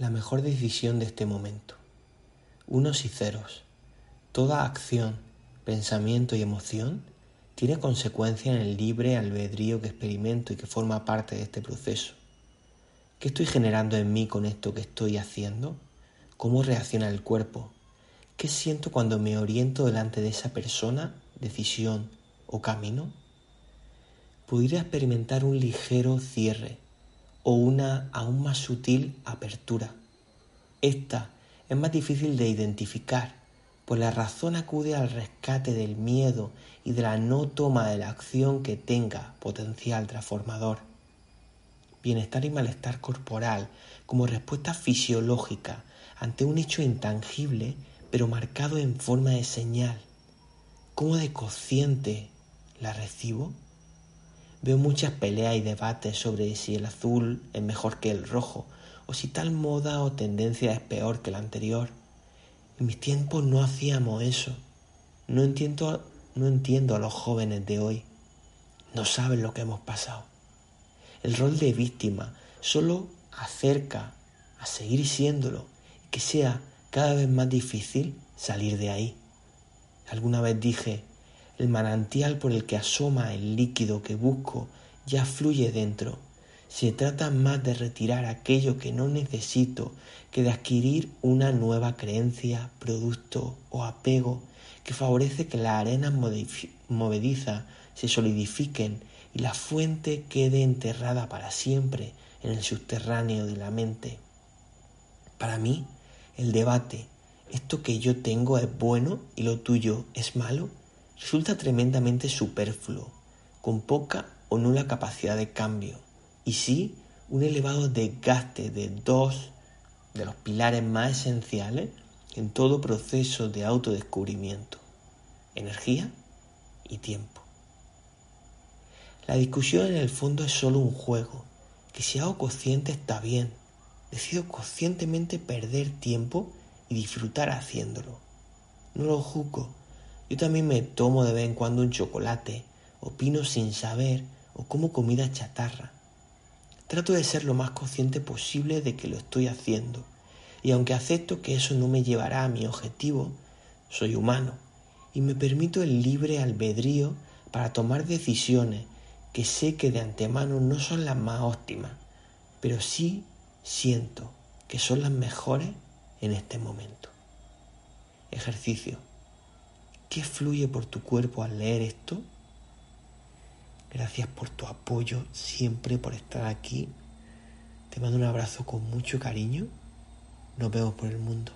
La mejor decisión de este momento. Unos y ceros. Toda acción, pensamiento y emoción tiene consecuencia en el libre albedrío que experimento y que forma parte de este proceso. ¿Qué estoy generando en mí con esto que estoy haciendo? ¿Cómo reacciona el cuerpo? ¿Qué siento cuando me oriento delante de esa persona, decisión o camino? Pudiera experimentar un ligero cierre o una aún más sutil apertura. Esta es más difícil de identificar, pues la razón acude al rescate del miedo y de la no toma de la acción que tenga potencial transformador. Bienestar y malestar corporal como respuesta fisiológica ante un hecho intangible pero marcado en forma de señal. ¿Cómo de consciente la recibo? Veo muchas peleas y debates sobre si el azul es mejor que el rojo o si tal moda o tendencia es peor que la anterior. En mis tiempos no hacíamos eso. No entiendo, no entiendo a los jóvenes de hoy. No saben lo que hemos pasado. El rol de víctima solo acerca a seguir siéndolo y que sea cada vez más difícil salir de ahí. Alguna vez dije, el manantial por el que asoma el líquido que busco ya fluye dentro. Se trata más de retirar aquello que no necesito que de adquirir una nueva creencia, producto o apego que favorece que las arenas movedizas se solidifiquen y la fuente quede enterrada para siempre en el subterráneo de la mente. Para mí, el debate, esto que yo tengo es bueno y lo tuyo es malo, resulta tremendamente superfluo, con poca o nula capacidad de cambio, y sí un elevado desgaste de dos de los pilares más esenciales en todo proceso de autodescubrimiento, energía y tiempo. La discusión en el fondo es solo un juego, que si hago consciente está bien, decido conscientemente perder tiempo y disfrutar haciéndolo. No lo juzgo. Yo también me tomo de vez en cuando un chocolate, opino sin saber o como comida chatarra. Trato de ser lo más consciente posible de que lo estoy haciendo, y aunque acepto que eso no me llevará a mi objetivo, soy humano y me permito el libre albedrío para tomar decisiones que sé que de antemano no son las más óptimas, pero sí siento que son las mejores en este momento. Ejercicio. ¿Qué fluye por tu cuerpo al leer esto? Gracias por tu apoyo siempre, por estar aquí. Te mando un abrazo con mucho cariño. Nos vemos por el mundo.